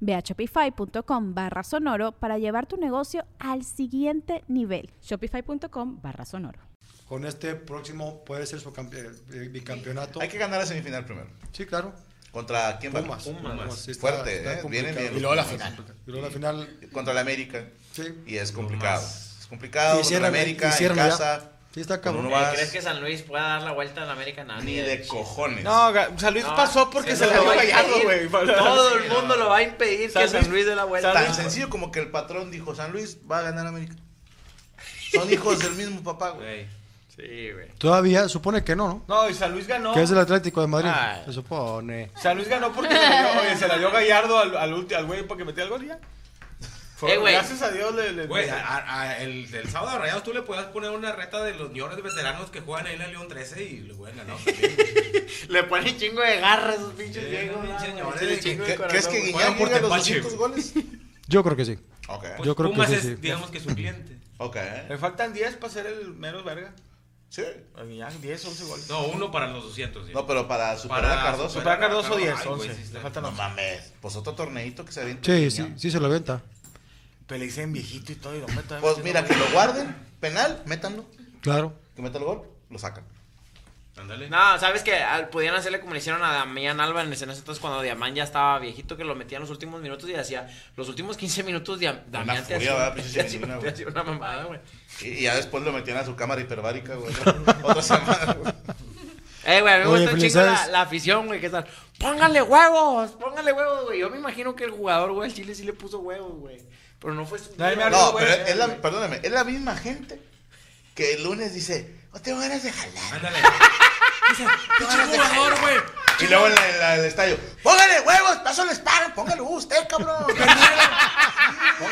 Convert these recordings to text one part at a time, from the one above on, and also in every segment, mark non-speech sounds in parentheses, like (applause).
Ve a shopify.com barra sonoro para llevar tu negocio al siguiente nivel. Shopify.com barra sonoro. Con este próximo puede ser su campe- eh, bicampeonato. Hay que ganar la semifinal primero. Sí, claro. ¿Contra quién va? Pumas. Pumas. sí está- Fuerte, está ¿eh? complicado. Viene bien. Y luego la final. Y luego la final. Contra la América. Sí. Y es complicado. Es complicado. Y contra la América, y en ya. Sí, está cabrón. Eh. ¿Crees que San Luis pueda dar la vuelta a la América? No, Ni de cojones. No, San Luis No, pasó porque se, lo la dio va a Gallardo, güey. Todo el mundo no. lo va a impedir San que San Luis- dé la vuelta. Tan sencillo como que el patrón dijo, San Luis va a ganar América. Son hijos del mismo papá, güey. Sí, güey. Todavía supone que no, ¿no? No, y San Luis ganó. Que es el Atlético de Madrid. Ay. Se supone. San Luis ganó porque se la dio, oye, se la dio Gallardo al, al, ulti- al güey para que metiera el gol y ya. Fue- Eh. Gracias a Dios le. le- Güey, le- a- a- el del sábado de Rayados tú le puedes poner una reta de los señores veteranos que juegan ahí en la León 13 y lo hubieran ganado. (laughs) Le ponen chingo de garra a esos pinches Sí, viejos. pinches ¿no? señores, Échale ¿qué- chingo de ¿Qué- corazón, ¿Crees que Juegan por tepache. 200 goles? (laughs) Yo creo que sí. Ok. Yo creo que Pumas sí, es, sí. digamos que su cliente. Ok. Le faltan 10 para ser el mero verga. Sí. A Guiñac, 10, 11 goles. No, uno para los 200. sí. No, pero para superar Para a Cardoso. Superar a Cardoso, Ay, 10, güey, 11. sí Le faltan No 11. mames. Pues otro torneito que se avienta. Sí, sí, sí se lo venta. Pero le dicen viejito y todo y lo meto. Pues mira, que lo guarden. Penal, métanlo. Claro. Que meta el gol, lo sacan. Ándale. No, sabes que podían hacerle como le hicieron a Damián Alba en ese entonces cuando Diamán ya estaba viejito que lo metía en los últimos minutos y hacía los últimos 15 minutos Diam- Damián te furia, hacía, te te hacía una mamada, güey. Y, y ya después lo metían a su cámara hiperbárica, güey. (laughs) Otra semana, güey. Eh, güey, a mí me gusta un chingo la, afición, güey, ¿qué tal? Póngale huevos, póngale huevos, güey. Yo me imagino que el jugador, güey, al Chile sí le puso huevos, güey. Pero no fue su No, güey, pero es la, güey. perdóname, es la misma gente que el lunes dice, no tengo ganas de jalar. Ándale. (laughs) Dice, pinche jugador, güey. Y luego en, la- en la- el estadio, póngale huevos, paso les pagan, póngalo usted, cabrón. (laughs)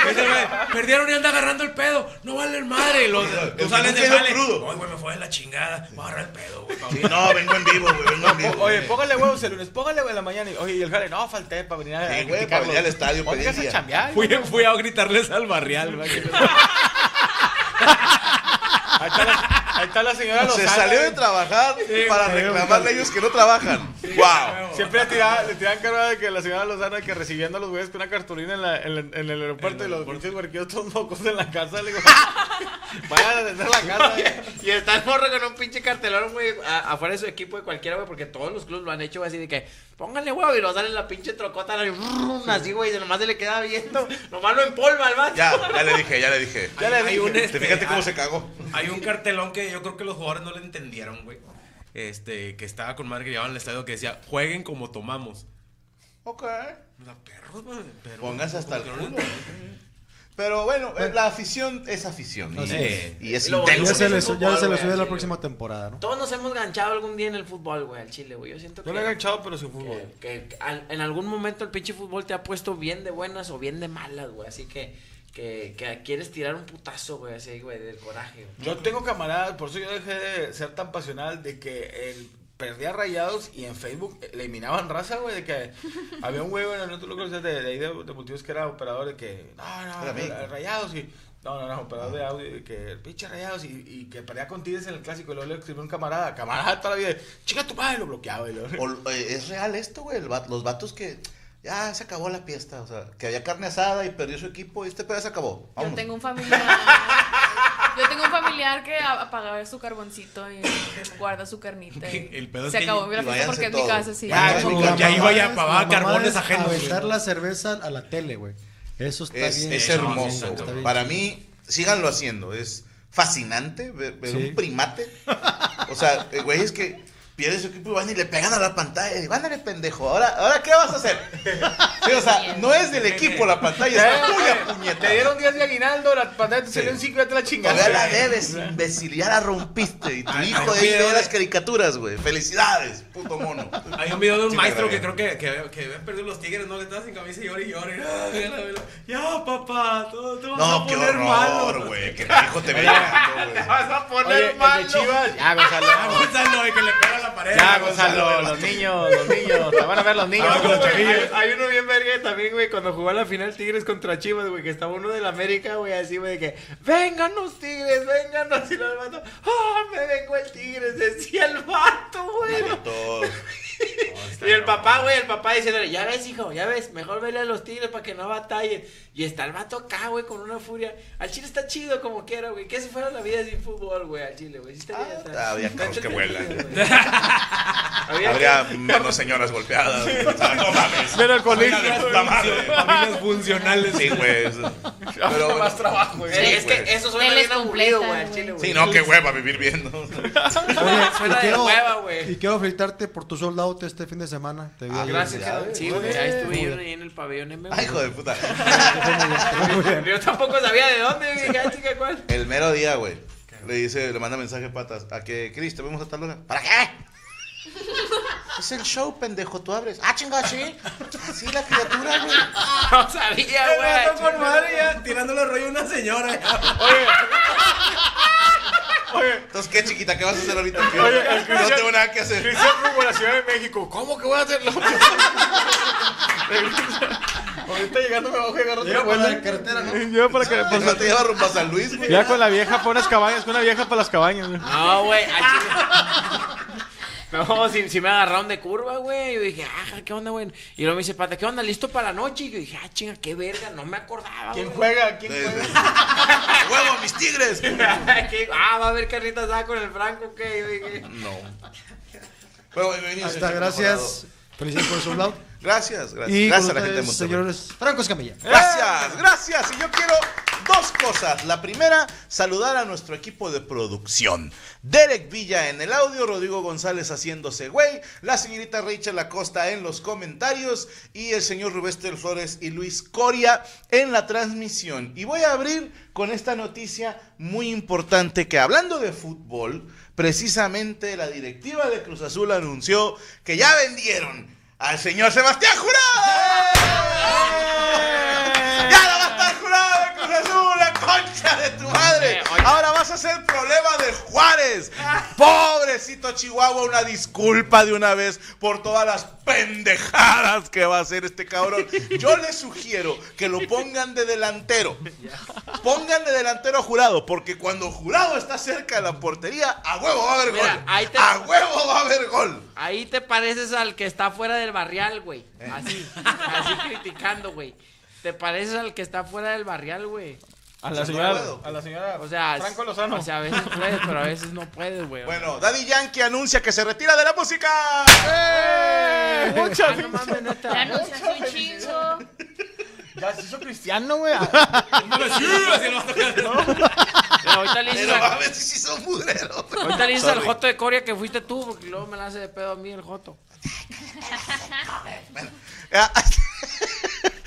Dice, güey, Perdieron y anda agarrando el pedo. No vale el madre. Los, El tú que sales no de quedó crudo. Ay, güey, me fue de la chingada. Voy a agarrar el pedo, güey. Sí, no, vengo en vivo, güey, vengo en vivo. Oye, póngale huevos el lunes, póngale huevos en la mañana. Y, oye, y el jale, no, falté para venir a. Sí, a güey, para criticarlo. venir al estadio, pedí Póngase día. a chambear. Fui, güey. fui a gritarles al barrial, güey. (laughs) Ahí está la, ahí está la señora Se Lozana, salió de güey. trabajar para reclamarle a ellos que no trabajan. Wow. (laughs) Siempre le tiraban, le tiraban carga de que la señora Lozana que recibiendo a los güeyes con una cartulina en, la, en, la- en el aeropuerto y los pinches huerquillos todos mocos en la casa. Le digo, (laughs) vayan a atender la casa. güey. Y está el morro con un pinche cartelón, güey, afuera de su equipo de cualquiera, güey, porque todos los clubes lo han hecho, güey, así de que, póngale huevo, y lo sale la pinche trocota, y brum, así, güey, y nomás se le queda viendo, nomás lo empolva al vato. Ya, ya le dije, ya le dije. Ya le dije. un, Te este, fíjate cómo hay- se cagó. Hay un cartelón que yo creo que los jugadores no le entendieron, güey. Este, que estaba con madre que llevaban al estadio que decía, jueguen como tomamos. Ok. Sea, perros, pero- Pónganse hasta el no culo. Pero bueno, eh, la afición es afición. Y, Así es. y es Lo Ya intenso. ya se le sube la próxima temporada, ¿no? Todos nos hemos ganchado algún día en el fútbol, güey, al chile, güey, yo siento Yo que... le he enganchado, pero sin fútbol. que, que al- en algún momento el pinche fútbol te ha puesto bien de buenas o bien de malas, güey. Así que, que, que quieres tirar un putazo, güey, así, güey, del coraje. güey. Yo tengo camaradas, por eso yo dejé de ser tan pasional de que el perdía rayados y en Facebook eliminaban raza, güey, de que había un güey, bueno, no tú lo conoces de, de ahí de, de multiusos que era operador de que, no, no, ra- rayados y, no, no, no, operador de audio, de que pinche rayados y, y que perdía con Tigres en el clásico y luego le escribió un camarada, camarada toda la vida, chica tu madre, lo bloqueaba y lo... O- eh, es real esto, güey. el Los vatos que ya se acabó la fiesta. O sea, que había carne asada y perdió su equipo y este pedo se acabó. Yo tengo un familiar. Yo tengo un familiar que apaga su carboncito y guarda su carnita. y El pedo es se que- acabó la y fiesta porque en mi todos. casa sí. Ya, mi ya iba y es- apagaba carbones es ajenos. Aventar la cerveza a la tele, güey. Eso está Es, bien. es no, hermoso. güey. Para mí, síganlo haciendo. Es fascinante ver, ver Sí. un primate sea, eh, güey, es que pierde su equipo y van y le pegan a la pantalla. Y ándale, pendejo. Ahora, ¿ahora qué vas a hacer? Sí, o sea, no es del equipo la pantalla, es tuya, Te puñeta. dieron días de aguinaldo, la pantalla te salió en 5 y ya te la chingaste. Todavía la debes, imbécil. Ya la rompiste. Y tu hijo de ahí ve las caricaturas, güey. Felicidades, puto mono. Hay un video de un Sí, maestro que creo que, que, que los tigres, ¿no? Que estaba sin camisa y llora y llora. y. (laughs) Ya, papá, todo, todo No, va a qué poner horror, malo. güey. Que tu hijo te ve llorando, güey. (laughs) Vas a poner Oye, el malo. Chivas. Ya, Gonzalo. Ah, Gonzalo, (laughs) y que le pega a la pared. Ya, Gonzalo, los niños, los niños. Te van a ver los niños. Ah, con los Hay, uno bien verga también, güey, cuando jugó la final Tigres contra Chivas, güey, que estaba uno de la América, güey, así, güey, de que, vengan los Tigres, vengan, así los vato, ah, me vengo el Tigres, decía el vato, güey. Todos. (laughs) Y el papá, güey, el papá diciéndole, ya ves, hijo, ya ves, mejor vele a los tigres para que no batallen. Y está el vato acá, güey, con una furia. Al chile está chido como quiera, güey. ¿Qué si fuera la vida sin fútbol, güey? Al chile, güey. Sí estaría, Ah, está- había carros que vuelan. (laughs) Habría menos señoras golpeadas. güey. No mames. Pero el Familia colegio. de puta madre. Familias funcionales. Sí, güey. Pero bueno. más trabajo, güey. Sí, es que eso suena bien aburrido, güey, al chile, güey. Sí, no, qué hueva vivir viendo. (laughs) Suena, suena de quiero- hueva, güey. Y quiero felicitarte por tu sold out este fin de semana. Te vi Ah. Gracias. Sí, güey, ahí estuve yo ahí en el pabellón M. Ay, hijo de puta. (laughs) Yo tampoco sabía de dónde, güey. dije, "Ah, chica, ¿cuál? El mero día, güey. Le dice, le manda mensaje patas. A que, Cris, te vemos a tal hora. ¿Para qué? (laughs) Es el show, pendejo, tú abres. Ah, chinga, sí. Así la criatura, güey. (laughs) No sabía, güey. madre ya tirándole rollo a una señora. Entonces, ¿qué chiquita? ¿Qué vas a hacer ahorita? Oye, el no tengo nada que hacer. Cristian rumbo a la Ciudad de México. ¿Cómo que voy a hacerlo? (laughs) Ahorita llegando me bajo y agarro Llega por la carretera, ¿no? Lleva para la (laughs) Pues no te lleva rumbo a San Luis, güey. Ya con la vieja para unas cabañas, con una vieja para las cabañas, güey. No, güey, chile. No, si, si me agarraron de curva, güey. Yo dije, ah, ¿qué onda, güey? Y luego me dice, pata, ¿qué onda? ¿Listo para la noche? Y yo dije, ah, chinga, qué verga, no me acordaba, ¿Quién güey. juega? ¿Quién juega? ¡Huevo, mis tigres! (laughs) Ah, va a haber carnitas asada con el Franco, ¿qué? Yo dije, No. Bueno, está, señor gracias. Felicidades por sold out. Gracias, gracias. Y gracias a la gente de Monterrey. señores Franco Escamilla. Gracias, gracias. Y yo quiero dos cosas. La primera, saludar a nuestro equipo de producción. Derek Villa en el audio, Rodrigo González haciéndose güey, la señorita Rachel Acosta en los comentarios y el señor Rubester Flores y Luis Coria en la transmisión. Y voy a abrir con esta noticia muy importante que hablando de fútbol, precisamente la directiva de Cruz Azul anunció que ya vendieron al señor Sebastián Jurado. ¡Ya no va a estar jurado de Cruz Azul, la concha de tu madre! Eh. Ahora vas a ser problema de Pobrecito Chihuahua, una disculpa de una vez por todas las pendejadas que va a hacer este cabrón. Yo le sugiero que lo pongan de delantero. Pongan de delantero a Jurado, porque cuando Jurado está cerca de la portería, a huevo va a haber Mira, gol. ahí te- A huevo va a haber gol. ahí te pareces al que está fuera del barrial, güey. Así, así criticando, güey. Te pareces al que está fuera del barrial, güey. A O la no señora, puedo. a la señora O sea, Franco Lozano. O sea, a veces puedes, pero a veces no puedes, güey. Bueno, Daddy Yankee anuncia que se retira de la música. ¡Eh! Muchas Ah, no mames, neta. Ya anuncias un chingo. Ya se hizo cristiano, güey. Así lo va a tocar. Pero ahorita le dices Pero a ver si son mudreros. ahorita le dices al. Joto de Coria que fuiste tú, porque luego me la hace de pedo a mí el Joto. Ah, Para eh, que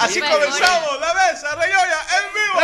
así diga, comenzamos la mesa reyoya en vivo.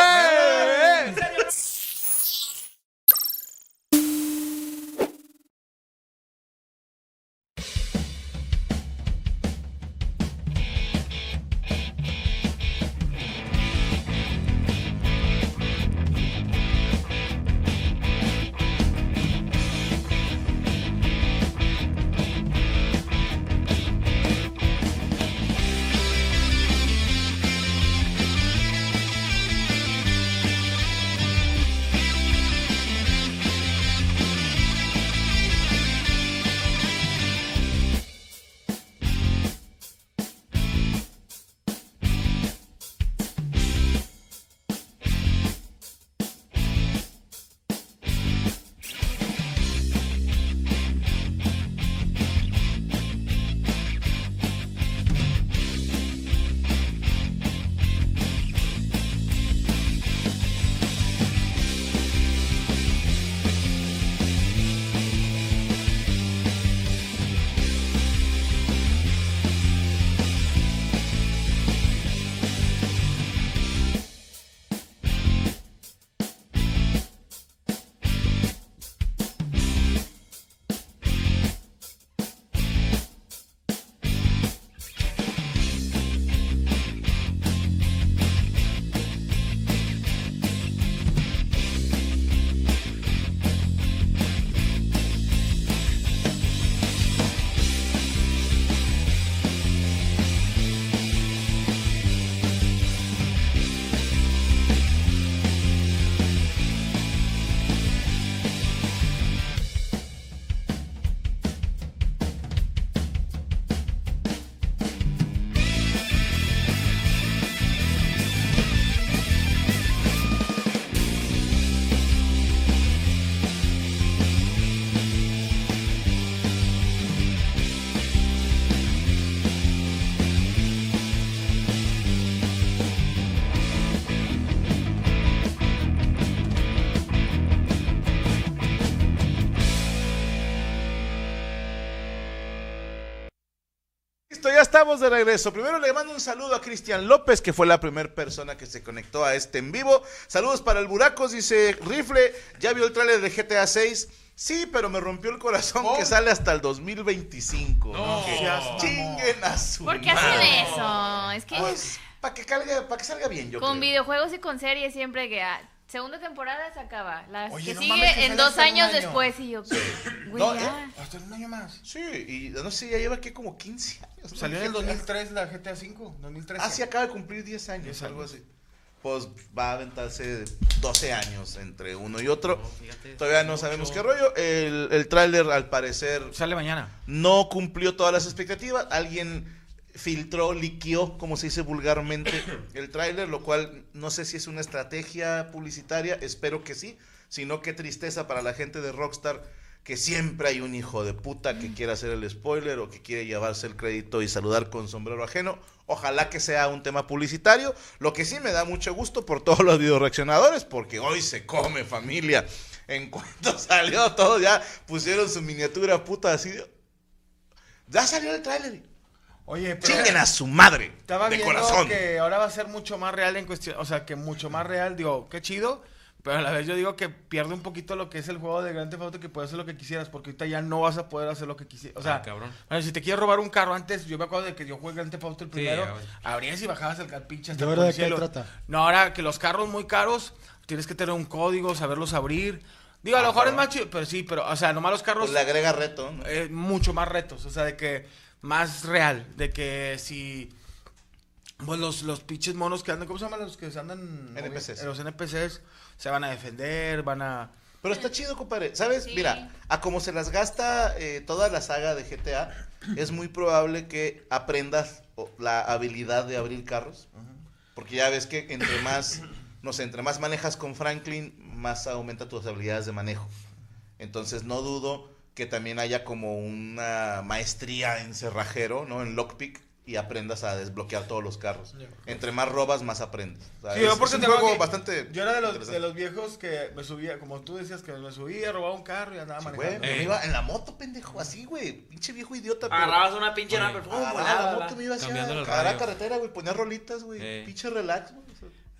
Estamos de regreso. Primero le mando un saludo a Cristian López, que fue la primera persona que se conectó a este en vivo. Saludos para el Buracos, dice Rifle. ¿Ya vio el tráiler de GTA 6? Sí, pero me rompió el corazón que sale hasta el 2025. No. Que Seas chinguen a su ¿Por qué hacen eso? Es que Pues, para que, salga- pa' que salga bien, yo con creo. videojuegos y con series siempre que ah, segunda temporada se acaba. La Oye, que no sigue mames, que en sale dos en un años año. después y yo, güey, No, ya. ¿eh? Hasta un año más. Sí, y no sé, ya lleva aquí como 15 años. Salió en el GTA. 2003 la GTA V, 2013. Ah, sí, acaba de cumplir 10 años, 10 algo así. Pues va a aventarse 12 años entre uno y otro. No, fíjate, Todavía no mucho. sabemos qué rollo. El, el tráiler, al parecer, Sale mañana. no cumplió todas las expectativas. Alguien filtró, liqueó, como se dice vulgarmente, (coughs) el tráiler, lo cual no sé si es una estrategia publicitaria, espero que sí. Si no, qué tristeza para la gente de Rockstar, que siempre hay un hijo de puta que quiere hacer el spoiler o que quiere llevarse el crédito y saludar con sombrero ajeno. Ojalá que sea un tema publicitario. Lo que sí me da mucho gusto por todos los videoreaccionadores, porque hoy se come familia. En cuanto (laughs) salió todo, ya pusieron su miniatura puta así. Ya salió el tráiler. Oye, pero Chinguen a su madre. estaba de viendo corazón. que ahora va a ser mucho más real en cuestión, o sea, que mucho más real, digo, qué chido, pero a la vez yo digo que pierde un poquito lo que es el juego de Grand Theft Auto que puedes hacer lo que quisieras, porque ahorita ya no vas a poder hacer lo que quisieras, o sea, Ah, cabrón. bueno, si te quieres robar un carro antes, yo me acuerdo de que yo jugué Grand Theft Auto el Sí, primero, güey. abrías y bajabas el, pinche hasta ¿Y por ahora de qué trata? No, ahora que los carros muy caros, tienes que tener un código, saberlos abrir. Digo, a lo mejor es más chido, pero sí, pero, o sea, nomás los carros Pues le agrega reto. ¿no? eh, mucho más retos, o sea, de que más real, de que si pues los, los pinches monos que andan, ¿cómo se llaman los que andan? NPCs. Eh, Los NPCs se van a defender, van a... Pero está chido, compadre. ¿Sabes? Sí. Mira, a como se las gasta eh, toda la saga de GTA, es muy probable que aprendas la habilidad de abrir carros. Porque ya ves que entre más, (coughs) no sé, entre más manejas con Franklin, más aumenta tus habilidades de manejo. Entonces no dudo que también haya como una maestría en cerrajero, ¿no? En lockpick y aprendas a desbloquear todos los carros. Entre más robas, más aprendes. O sea, Sí, es, yo porque es un juego bastante Yo era de los, de los viejos que me subía, como tú decías, que me subía, robaba un carro y andaba Sí, manejando. güey, Eh. me iba en la moto, pendejo, así, güey. Pinche viejo idiota. pero- Agarrabas una pinche Agarraba volaba, la volaba. moto, me iba hacia Cambiando los a la radios. carretera, güey. Ponía rolitas, güey. Eh. Pinche relax, güey.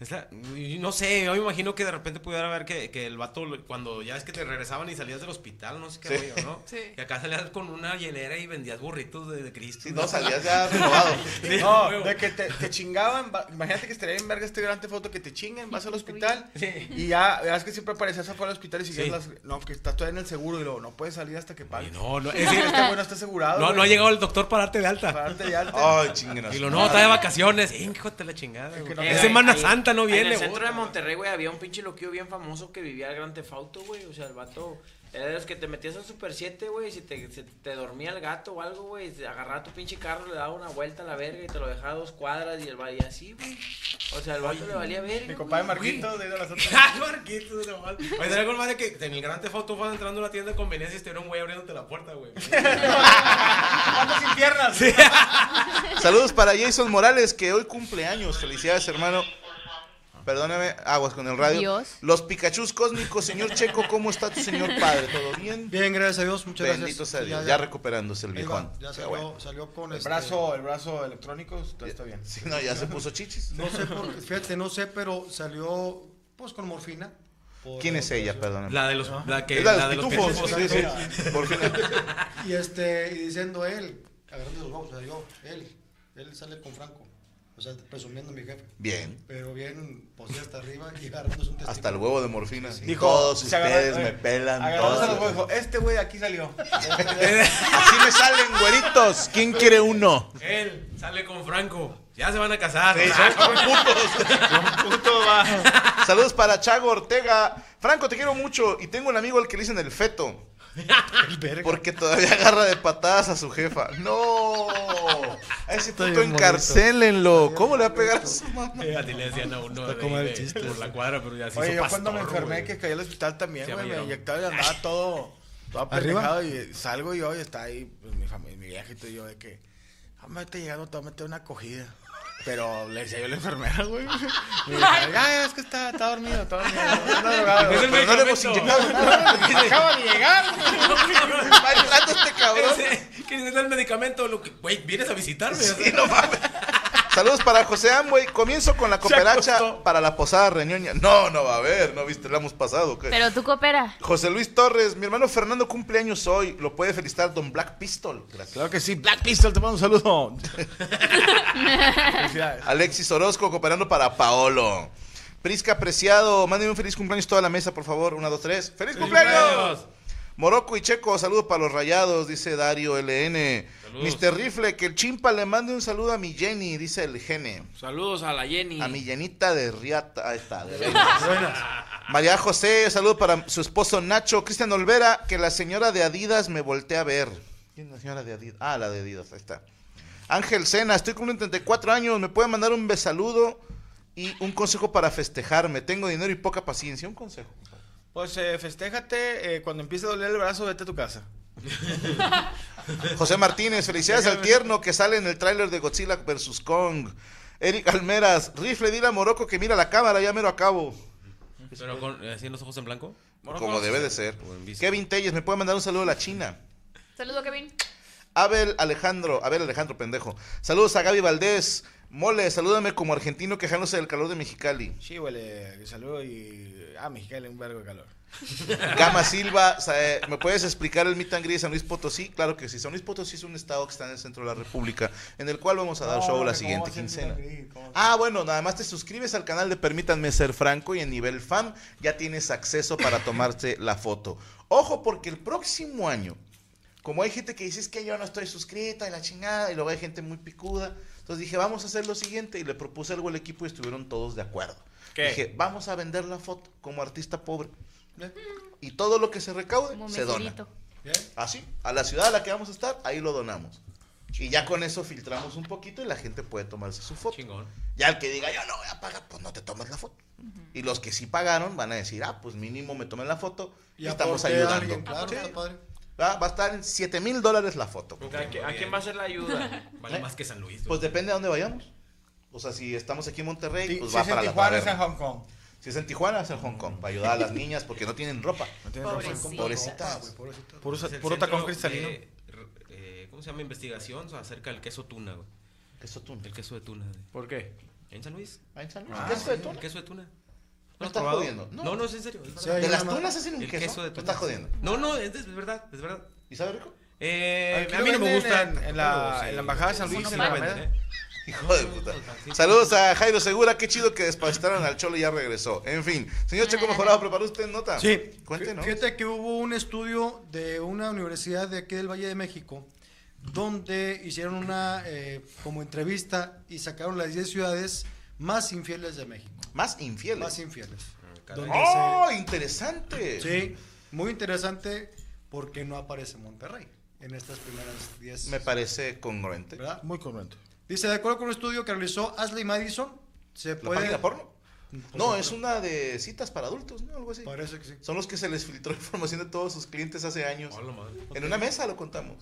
Es la- y no sé, yo me imagino que de repente pudiera haber que, que el vato, cuando ya es que te regresaban y salías del hospital, no sé qué Sí. rollo, ¿no? Sí. Que acá salías con una hielera y vendías burritos de, de Cristo. Si no, salías ya renovado. (laughs) Sí, No, de que te, te chingaban, va- imagínate que estaría en verga este grande foto que te chinguen, vas al hospital Sí. y ya, veas que siempre aparecías afuera del hospital y sigues Sí. las... No, que estás todavía en el seguro y luego no puedes salir hasta que pagues. no, no, es decir, este güey no está asegurado. no, no ha llegado el doctor para darte de alta. Para darte de alta. Ay, chinguen a Y lo no, está de vacaciones. Hijo de la chingada. Es que güey. no- Es Semana ahí- No viene. En el centro de. Monterrey, güey, había un pinche loquillo bien famoso que vivía el Gran Tefauto, güey. O sea, el vato era de los que te metías al Super 7, güey. y Si te, se te dormía el gato o algo, güey, agarraba tu pinche carro, le daba una vuelta a la verga y te lo dejaba a dos cuadras y el valía así, güey. O sea, el vato le valía verga. Mi compadre Marquito de las otras. Marquitos, no mal. Oye, sería algo más de que en el Gran Foto vas entrando a una tienda de conveniencia y estuviera un güey abriéndote la puerta, güey. (laughs) ¿Cuántas sin piernas? Saludos para Jason Morales, que hoy cumple años. Felicidades, hermano. Perdóname, aguas con el radio. Dios. Los Pikachus cósmicos, señor Checo, ¿cómo está tu señor padre? ¿Todo bien? Bien, gracias a Dios, muchas Bendito gracias. sea Dios, ya, recuperándose el viejón. Ya salió, bueno. salió con El este- brazo, el brazo electrónico está, está bien. Sí, no, ya se puso chichis. No sé por qué, fíjate, no sé, pero salió pues con morfina. ¿Quién es ella, perdóname? La de los, la que, Es la de la los de los pitufos. pitufos. Sí, sí. Por fin. Y este, y diciendo él, agarrando los huevos, o sea, yo, él, él sale con Franco. O sea, presumiendo mi jefe. Bien. Pero bien, pues hasta arriba y agarrándose un testigo. Hasta el huevo de morfina. Dijo, todos ustedes eh, me pelan. todos. los huevos, dijo, este güey de aquí salió. (laughs) Así me salen, güeritos. ¿Quién quiere uno? Él sale con Franco. Ya se van a casar. Sí, son (laughs) Puto va. Saludos para Chago Ortega. Franco, te quiero mucho. Y tengo un amigo al que le dicen el feto. (laughs) Porque todavía agarra de patadas a su jefa. No. A ese puto bien encarcélenlo. ¿Cómo le va a pegar a su mamá? Eh, a ti le decían a uno como el de- chiste por la cuadra, pero ya se Oye, hizo yo cuando me enfermé, güey. que caí al hospital también, Sí, güey, me inyectaba y andaba (laughs) todo, todo ¿Arriba? apendejado y salgo y hoy está ahí pues, mi familia, mi viejito y yo de que, ah, me está llegando, te voy a meter una acogida. Pero le decía yo a la enfermera, güey. (laughs) Me decía, ya, ya, es que está, está dormido, está dormido. (laughs) Está drogado. Es el Pero no le hemos inyectado (laughs) nada. Acaba de llegar. Llorando este cabrón. Me da el medicamento, güey, vienes a visitarme. Sí, no mames. Saludos para José Amway. Comienzo con la cooperacha para la posada reñoña. No, no va a haber, no viste, la hemos pasado. ¿qué? Pero tú coopera. José Luis Torres, mi hermano Fernando cumple años hoy. Lo puede felicitar Don Black Pistol. Gracias. Claro que sí. Black Pistol, te mando un saludo. (laughs) Felicidades. Alexis Orozco cooperando para Paolo. Prisca Preciado, mándenme un feliz cumpleaños toda la mesa, por favor. Una, dos, tres. ¡Feliz, cumpleaños! cumpleaños! Morocco y Checo, saludos para los rayados, dice Dario LN. Saludos. Mr. Rifle, que el chimpa le mande un saludo a mi Jenny, dice el gene. Saludos a la Jenny. A mi llenita de Riata. Ahí está, de veras. María José, saludo para su esposo Nacho. Cristian Olvera, que la señora de Adidas me voltea a ver. ¿Quién es la señora de Adidas? Ah, la de Adidas, ahí está. Ángel Sena, estoy cumpliendo 34 años. ¿Me puede mandar un besaludo y un consejo para festejarme? Tengo dinero y poca paciencia. Un consejo. Pues eh, festéjate. eh, cuando empiece a doler el brazo, vete a tu casa. (laughs) José Martínez, felicidades al tierno que sale en el tráiler de Godzilla vs. Kong. Eric Almeras, rifle, dile a Morocco que mira la cámara, ya mero acabo. Pero con, así en los ojos en blanco. Como debe de ser. Kevin Telles, ¿me puede mandar un saludo a la China? Saludo, Kevin. Abel Alejandro, Abel Alejandro, pendejo. Saludos a Gaby Valdés. Mole, salúdame como argentino quejándose del calor de Mexicali. Sí, huele. Saludo y. Ah, Mexicali, un vergo de calor. (laughs) Gama Silva, eh, ¿me puedes explicar el meet and greet de San Luis Potosí? Claro que sí. San Luis Potosí es un estado que está en el centro de la República, en el cual vamos a dar show la siguiente quincena. Ah, bueno, nada más te suscribes al canal de Permítanme Ser Franco y en nivel fan ya tienes acceso para tomarse (coughs) la foto. Ojo, porque el próximo año, como hay gente que dice es que yo no estoy suscrita y la chingada, y luego hay gente muy picuda, entonces dije, vamos a hacer lo siguiente y le propuse algo al equipo y estuvieron todos de acuerdo. ¿Qué? Dije, vamos a vender la foto como artista pobre. Y todo lo que se recaude Como se dona. Así, a la ciudad a la que vamos a estar, ahí lo donamos. Y ya con eso filtramos un poquito y la gente puede tomarse su foto. Chingón. Ya el que diga, yo no voy a pagar, pues no te tomas la foto. Y los que sí pagaron van a decir, ah, pues mínimo me tomé la foto y, Y estamos ayudando. alguien, claro, Sí. está padre. Va, va a estar en 7 mil dólares la foto. ¿A, qui- a quién va a ser la ayuda? (laughs) Vale ¿Eh? más que San Luis. Pues depende de dónde vayamos. O sea, si estamos aquí en Monterrey, Sí, pues si va es en para la Tijuana, es en. Hong Kong. Si es en Tijuana, es en Hong Kong, para ayudar a las niñas porque no tienen ropa. No tiene razón. Pobrecito. Pobrecitas. Puro, el tacón cristalino. de- eh, ¿Cómo se llama? Investigación acerca del queso tuna, güey. Queso tuna. El queso de tuna. güey. ¿Por qué? ¿En San Luis? Ah, ¿en San Luis? Ah, ¿Queso de El tuna? queso de tuna. ¿Me ¿Lo has estás probado? jodiendo? No. No, no, es en serio. es Sí, ¿De las una- tunas hacen un El queso? queso de ¿Me tuna. estás jodiendo? No, no, es, es verdad, es verdad. ¿Y sabe rico? Eh, a mí no me venden gusta. En, en la, en la embajada de San Luis, en la venden. ¿eh? Hijo de puta. Saludos a Jairo Segura, qué chido que despacitaron al Cholo y ya regresó. En fin, señor Checo Mejorado, ¿preparó usted nota? Sí, Cuéntenos. Fíjate que hubo un estudio de una universidad de aquí del Valle de México donde hicieron una eh, como entrevista y sacaron las 10 ciudades más infieles de México. Más infieles. Más infieles. Donde ¡Oh, interesante! sí, muy interesante porque no aparece Monterrey en estas primeras 10. Me parece congruente. ¿verdad? Muy correcto. Dice, de acuerdo con un estudio que realizó Ashley Madison, se ¿La puede... página porno? No, es una de citas para adultos, ¿no? Algo así. Parece que sí. Son los que se les filtró (laughs) información de todos sus clientes hace años. Hola, madre. En una mesa lo contamos.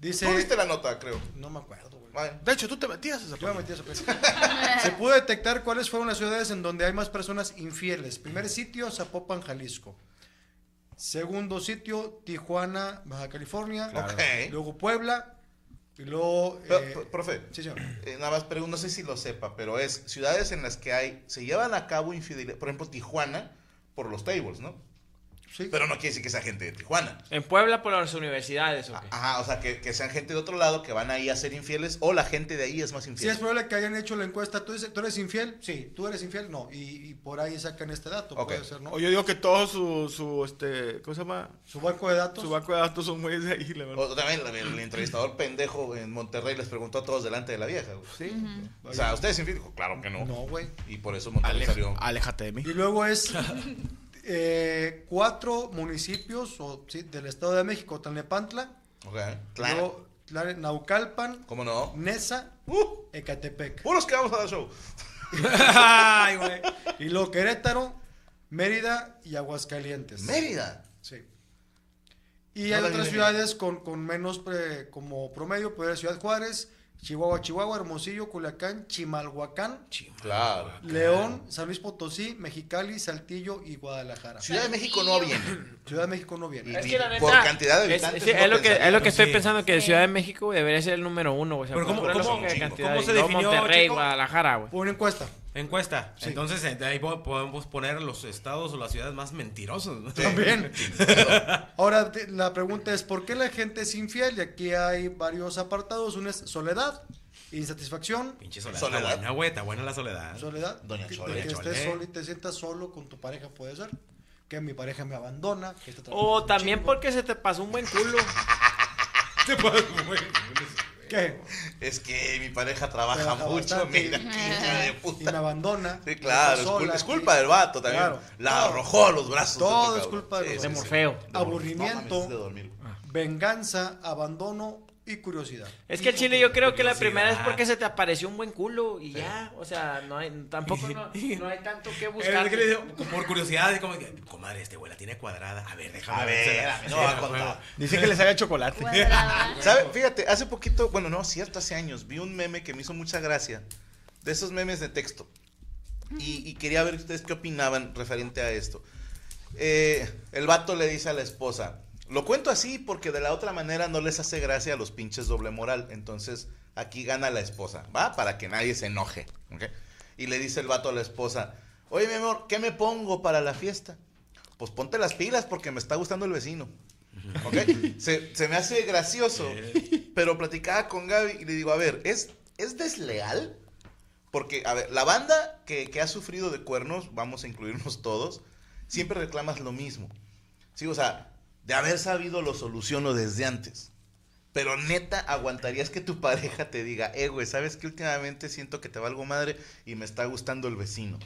Dice... Tú viste la nota, creo. No me acuerdo, güey. Vale. De hecho, tú te metías a esa Yo me página. metí a esa página. (laughs) Se pudo detectar cuáles fueron las ciudades en donde hay más personas infieles. Primer sitio, Zapopan, Jalisco. Segundo sitio, Tijuana, Baja California. Luego Puebla. Y luego... Pero, eh, profe, sí, señor. eh, nada más pregunto, no sé si lo sepa, pero es ciudades en las que hay, se llevan a cabo infidelidad, por ejemplo, Tijuana, por los tables, ¿no? Sí. Pero no quiere decir que sea gente de Tijuana. En Puebla por las universidades, ¿o qué? Ajá, o sea, que, que sean gente de otro lado que van ahí a ser infieles o la gente de ahí es más Sí, infiel. es probable que hayan hecho la encuesta. ¿Tú, dices- tú eres infiel? Sí. ¿Tú eres infiel? No. Y, y por ahí sacan este dato. Ok. Puede ser, ¿no? O yo digo que todo su, su, este, ¿cómo se llama? Su banco de datos. Su banco de datos son muy de ahí, la verdad. O también el, el entrevistador pendejo en Monterrey les preguntó a todos delante de la vieja. güey. Sí. O sea, ¿ustedes infiel? Dijo, claro que no. No, güey. Y por eso Monterrey salió. aléjate de mí. Y luego es (laughs) eh, cuatro municipios o, sí, del Estado de México, Tlalnepantla, claro. luego Naucalpan, ¿Cómo no? Nesa, Uh, Ecatepec. puros que vamos a dar show. (laughs) Ay, güey. Y luego Querétaro, Mérida y Aguascalientes. Mérida. Sí. Y No hay otras ciudades con, con menos pre- como promedio, puede ser Ciudad Juárez, Chihuahua, Chihuahua, Hermosillo, Culiacán, Chimalhuacán, Claro. León, San Luis Potosí, Mexicali, Saltillo y Guadalajara. Ciudad de México no viene. (clears throat) Ciudad de México no viene. Es que la neta, Por cantidad de es- habitantes no es, lo que, es lo que estoy Sí. pensando que Ciudad de México debería ser el número uno. O sea, Pero ¿cómo- se definió, Monterrey, chico? Guadalajara, güey. Una encuesta. Encuesta. Sí. Entonces, eh, de ahí po- podemos poner los estados o las ciudades más mentirosos. ¿no? También. (laughs) Ahora, te- la pregunta es, ¿por qué la gente es infiel? Y aquí hay varios apartados. Uno es soledad, insatisfacción, Pinche soledad. Soledad. Está buena, güey, está buena la soledad. soledad. Doña que, de que estés solo y te sientas solo con tu pareja, puede ser. Que mi pareja me abandona. Que este O trabajo es un también chingo. porque se te pasó un buen culo. (laughs) ¿Qué? Es que mi pareja trabaja Trabaja mucho, bastante. mira, hija de Y me puta. abandona. Sí, claro, sola culpa, es culpa del vato también. Claro. La Todo. arrojó a los brazos. Todo este es culpa de los De. Morfeo. Aburrimiento. No mames, es de dormir. Venganza, abandono y curiosidad. Es que el chile yo creo que la primera es porque se te apareció un buen culo y ya, o sea, no hay, tampoco no, (laughs) no hay tanto que buscar. Es que le digo, por curiosidad, es como que, comadre, este güey la tiene cuadrada. A ver, déjame A ver, a no va a contar. Dice que les haga chocolate. (laughs) ¿Sabe? Fíjate, hace poquito, bueno, no, cierto, hace años, vi un meme que me hizo mucha gracia. De esos memes de texto. Y, y quería ver ustedes qué opinaban referente a esto. Eh, el vato le dice a la esposa, lo cuento así porque de la otra manera no les hace gracia a los pinches doble moral. Entonces, aquí gana la esposa, ¿va? Para que nadie se enoje. ¿ok? Y le dice el vato a la esposa, oye mi amor, ¿qué me pongo para la fiesta? Pues ponte las pilas porque me está gustando el vecino. ¿Ok? (laughs) Se, se me hace gracioso, pero platicaba con Gaby y le digo, a ver, ¿es, ¿es desleal? Porque, a ver, la banda que, que ha sufrido de cuernos, vamos a incluirnos todos, siempre reclamas lo mismo. Sí, o sea, de haber sabido lo soluciono desde antes. Pero neta, aguantarías que tu (laughs) pareja te diga, eh, güey, ¿sabes que últimamente siento que te valgo madre y me está gustando el vecino?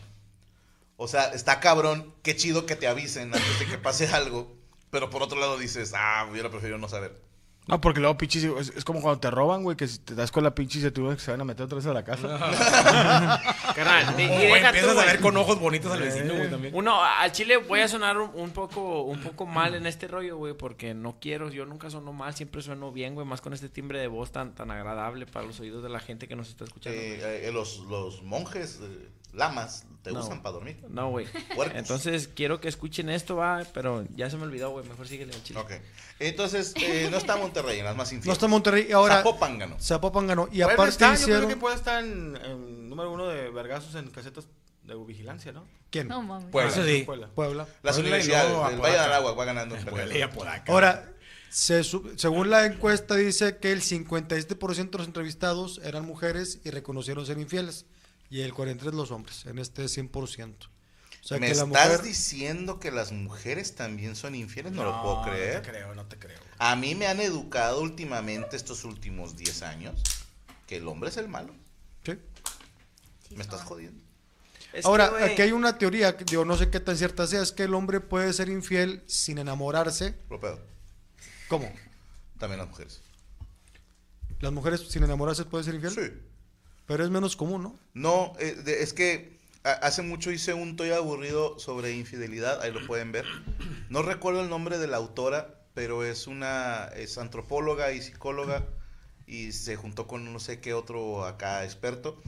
O sea, está cabrón, qué chido que te avisen antes de que pase (laughs) algo. Pero por otro lado dices, ah, hubiera preferido no saber. No, porque luego pinches, es, es como cuando te roban, güey, que si te das con la pinche se tuvo que se van a meter otra vez a la casa. (laughs) Carnal, y, y O deja empiezas tú, a ver con ojos bonitos al vecino, güey, también. Uno, al chile voy a sonar un, un poco un poco mal en este rollo, güey, porque no quiero, yo nunca sono mal, siempre sueno bien, güey, más con este timbre de voz tan tan agradable para los oídos de la gente que nos está escuchando. Eh, eh, los, los monjes, eh, lamas, te No. usan para dormir. No, güey. (laughs) Entonces quiero que escuchen esto, va, pero ya se me olvidó, güey, mejor síguele al chile. Ok. Entonces, eh, (laughs) no está Monterrey en las más infieles. No está Monterrey. y Ahora, Zapopan ganó. Zapopan ganó. Y aparte está, yo creo que puede estar en, en número uno de vergazos en casetas de vigilancia, ¿no? ¿Quién? No mames. Puebla. Sí. Puebla. Puebla. Las Puebla universidades luego del Valle de va ganando. en Puebla y Apodaca. Ahora, se su- según la encuesta dice que el 57% de los entrevistados eran mujeres y reconocieron ser infieles. Y el 43% los hombres, en este 100%. O sea ¿Me que la estás mujer... diciendo que las mujeres también son infieles? No, lo puedo creer. No te creo, no te creo. A mí me han educado últimamente estos últimos 10 años que el hombre es el malo. Sí. Sí Me estás jodiendo. Es que, Ahora, aquí hay una teoría, digo, no sé qué tan cierta sea, es que el hombre puede ser infiel sin enamorarse. Lo. ¿Cómo? También las mujeres. ¿Las mujeres sin enamorarse pueden ser infiel? Sí. Pero es menos común, ¿no? No, eh, es que hace mucho hice un toy aburrido sobre infidelidad, ahí lo pueden ver. No recuerdo el nombre de la autora, pero es una es antropóloga y psicóloga y se juntó con no sé qué otro acá experto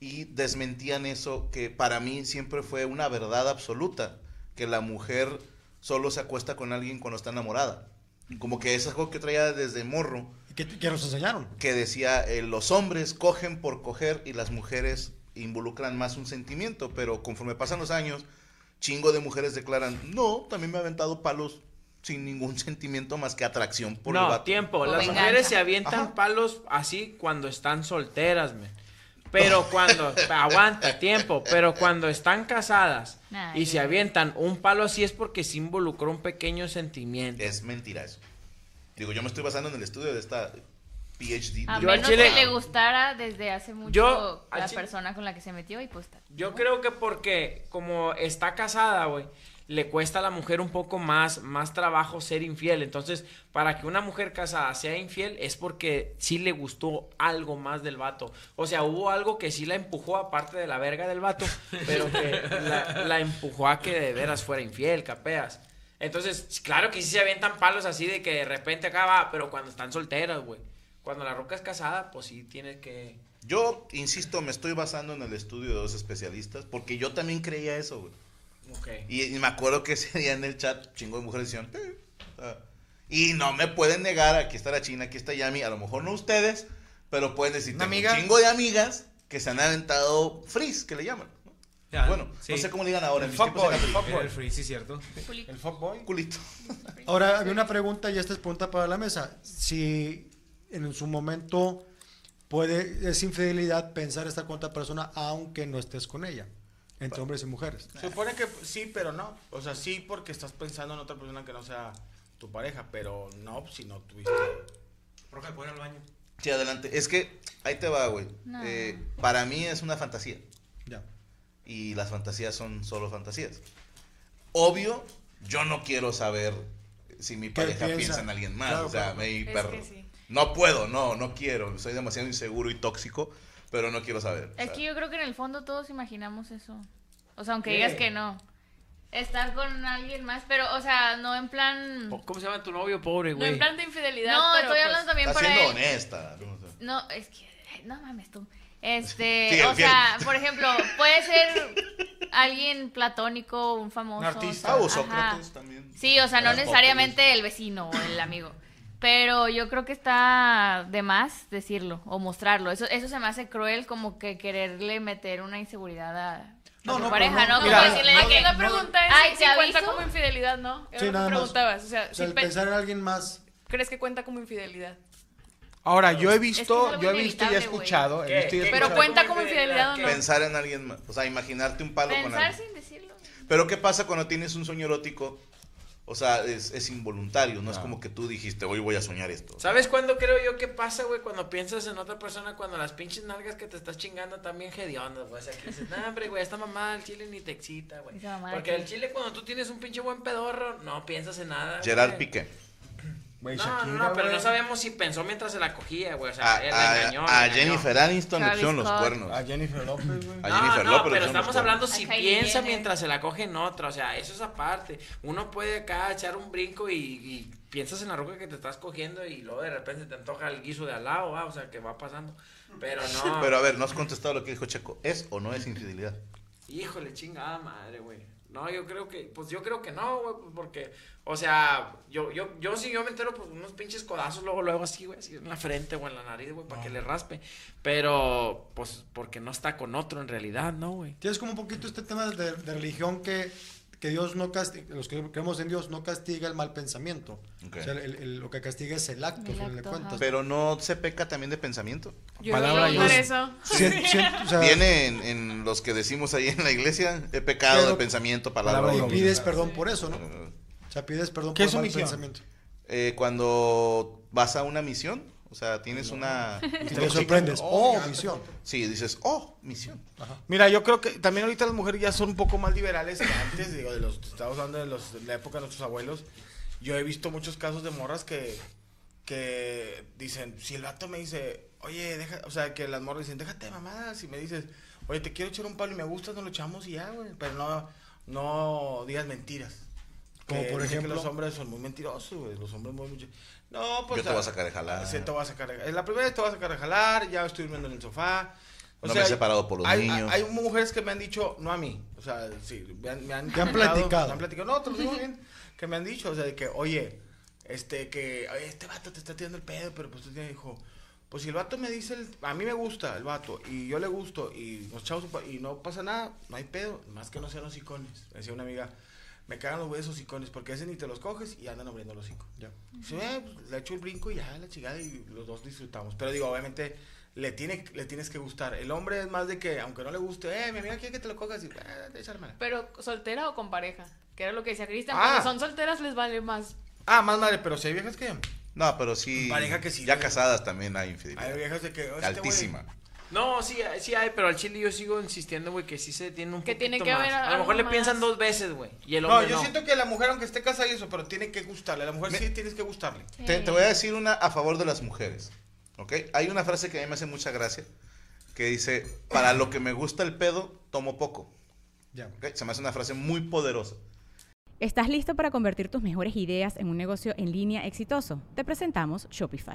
y desmentían eso que para mí siempre fue una verdad absoluta, que la mujer solo se acuesta con alguien cuando está enamorada. Como que es algo que traía desde morro ¿Y qué, qué nos enseñaron? que decía eh, los hombres cogen por coger y las mujeres involucran más un sentimiento, pero conforme pasan los años, chingo de mujeres declaran, no, también me ha aventado palos sin ningún (laughs) sentimiento más que atracción por el no, vato". tiempo. Las venganza. mujeres se avientan Ajá. palos así cuando están solteras, men. Pero cuando, (laughs) aguanta tiempo, pero cuando están casadas Ay, y se avientan un palo así es porque se involucró un pequeño sentimiento. Es mentira eso. Digo, yo me estoy basando en el estudio de esta PhD. A Yo menos chile- que le gustara desde hace mucho Yo la chile- persona con la que se metió y pues... Yo creo que porque como está casada, güey, le cuesta a la mujer un poco más, más trabajo ser infiel. Entonces, para que una mujer casada sea infiel es porque sí le gustó algo más del vato. O sea, hubo algo que sí la empujó aparte de la verga del vato, pero que la, la empujó a que de veras fuera infiel, capeas. Entonces, claro que sí se avientan palos así de que de repente acaba, pero cuando están solteras, güey. Cuando la roca es casada, pues sí tienes que... Yo, insisto, me estoy basando en el estudio de dos especialistas, porque yo también creía eso, güey. Ok. Y, y me acuerdo que ese día en el chat, chingo de mujeres decían, "Eh", ah, y no me pueden negar, aquí está la China, aquí está Yami, a lo mejor no ustedes, pero pueden decir, ¿Una tengo amiga? un chingo de amigas que se han aventado freeze, que le llaman. Bueno, sí. no sé cómo le digan ahora. El fuckboy, el free. fuckboy. El free, sí, cierto. El fuckboy. culito. (laughs) Ahora, había una pregunta y esta es pregunta para la mesa. Si en su momento puede, es infidelidad pensar estar con otra persona aunque no estés con ella, entre hombres y mujeres. Se supone que sí, pero no. O sea, sí porque estás pensando en otra persona que no sea tu pareja, pero no si no tuviste. Roja, ¿puedo ir al baño? Sí, adelante. Es que ahí te va, güey. No. Eh, para mí es una fantasía. Y las fantasías son solo fantasías. Obvio, yo no quiero saber si mi ¿Qué pareja piensa? piensa en alguien más. Claro, o sea, claro. me que sí. No puedo, no, no quiero. Soy demasiado inseguro y tóxico, pero no quiero saber. Es que yo creo que en el fondo todos imaginamos eso. O sea, aunque ¿Qué? digas que no. Estar con alguien más, pero, o sea, no en plan. ¿Cómo se llama tu novio, pobre, No güey? en plan de infidelidad. No, pero, estoy pues, hablando también Está para siendo él. honesta. ¿no? No, es que. No mames tú. Este, (laughs) o sea, por ejemplo, puede ser alguien platónico, un famoso. Un artista. Ah, o. Sócrates también. Sí, o sea, no necesariamente el vecino o el amigo. Pero yo creo que está de más decirlo o mostrarlo. Eso, eso se me hace cruel como que quererle meter una inseguridad a, No, tu no, pareja, no- ¿no? Como Mira, decirle de Aquí que... la pregunta es Ay, si ¿te cuenta como infidelidad, ¿no? Era Sí, lo que preguntabas. O sea, O sea, si el pe- pensar en alguien más. ¿crees que cuenta como infidelidad? Ahora, yo he Es visto, que es algo yo he visto y he escuchado. he visto y he ¿Qué? Pero escuchado- cuenta como infidelidad o no. Pensar en alguien más. O sea, imaginarte un palo con Pensar alguien. sin decirlo. Pero ¿qué pasa cuando tienes un sueño erótico? O sea, es, es involuntario, no es Ah. como que tú dijiste, hoy voy a soñar esto. ¿Sabes cuándo creo yo que pasa, güey? Cuando piensas en otra persona, cuando las pinches nalgas que te estás chingando también hediondas, güey. O sea, que dices, no, hombre, güey, esta mamá el chile ni te excita, güey. Porque que- el chile, cuando tú tienes un pinche buen pedorro, no piensas en nada. Gerard. Piqué. No, no, Shakira, no, pero no sabemos si pensó mientras se la cogía, güey. O A, sea, él la a- engañó. a engañó. Jennifer Aniston le pusieron los cuernos. A Jennifer López, güey. A No, Jennifer no, López pero estamos hablando si piensa mientras se la coge en otra, o sea, eso es aparte. Uno puede acá echar un brinco y, y piensas en la roca que te estás cogiendo y luego de repente te antoja el guiso de al lado, ah, o sea, que va pasando. Pero no, Pero a ver, no has contestado lo que dijo Checo. ¿Es o no es infidelidad? híjole, chingada madre, güey. No, yo creo que, pues yo creo que no, güey, pues porque, o sea, yo, yo, yo sí, yo me entero por unos pinches codazos luego, luego así, güey, así en la frente o en la nariz, güey, para que le raspe. Pero, pues, porque no está con otro en realidad, ¿no, güey? Tienes como un poquito este tema de, de religión que, que Dios no castiga, los que creemos en Dios no castiga el mal pensamiento. Ok. O sea, el- el- lo que castiga es el acto, El acto, cuentas. Pero no se peca también de pensamiento. Yo Palabra y eso. (laughs) O sea, Viene en, en los que decimos ahí en la iglesia, he pecado Pero- de pensamiento, palabra, y pides perdón por eso, ¿no? O sea, pides perdón ¿Qué por es el mal omisión? pensamiento. eh, cuando vas a una misión, sea, tienes una... Y (laughs) te sorprendes. Oh, misión. Sí, dices, oh, misión. Mira, yo creo que también ahorita las mujeres ya son un poco más liberales que antes, digo, de los, estamos hablando de, los, de la época de nuestros abuelos. Yo he visto muchos casos de morras que, que dicen, si el vato me dice, oye, deja, o sea, que las morras dicen, déjate de mamadas, y me dices, oye, te quiero echar un palo y me gustas, nos lo echamos y ya, güey, pero no, no digas mentiras. Como Que por ejemplo- que los hombres son muy mentirosos, güey, los hombres muy. No, pues Yo te voy a sacar de jalar. Sí, te voy a sacar de- La primera vez te voy a sacar de jalar, ya estoy durmiendo en el sofá. No me he separado por los hay, niños. Hay, hay mujeres que me han dicho, no a mí, o sea, sí, me han, me han, Te han comentado, platicado. Me han platicado, no, te lo digo bien, que me han dicho, o sea, de que, oye, este, que, oye, este vato te está tirando el pedo, pero pues tú tienes, dijo, pues si el vato me dice, el- a mí me gusta el vato, y yo le gusto, y nos pa- y no pasa nada, no hay pedo, más que no sean hocicones, decía una amiga, me cagan los güeyes hocicones, porque ese ni te los coges y andan abriendo los hocico. Ya. Sí, eh, pues, le echo el brinco y ya, la chingada, y los dos disfrutamos. Pero digo, obviamente, le, tiene, le tienes que gustar. El hombre es más de que, aunque no le guste, eh, mi amiga quiere que te lo cojas, y, eh, échamela. Pero, ¿soltera o con pareja? Que era lo que decía Cristian. Ah. Cuando son solteras les vale más. Ah, más madre, pero si hay viejas que. No, pero sí. Pareja que sí, Ya casadas también hay infidelidad. Hay viejas de que. "Oh, este güey-". Altísima. No, sí, hay- sí hay, pero al chile yo sigo insistiendo, güey, que sí se tiene un Que poquito tiene que más. haber A lo mejor le más. piensan dos veces, güey, y el No, yo no. siento que la mujer, aunque esté casada y eso, pero tiene que gustarle. A la mujer Me- sí tienes que gustarle. Te, te voy a decir una a favor de las mujeres. ¿Ok? Hay una frase que a mí me hace mucha gracia. Que dice: Para lo que me gusta el pedo, tomo poco. Ya. ¿Ok? Se me hace una frase muy poderosa. ¿Estás listo para convertir tus mejores ideas en un negocio en línea exitoso? Te presentamos Shopify.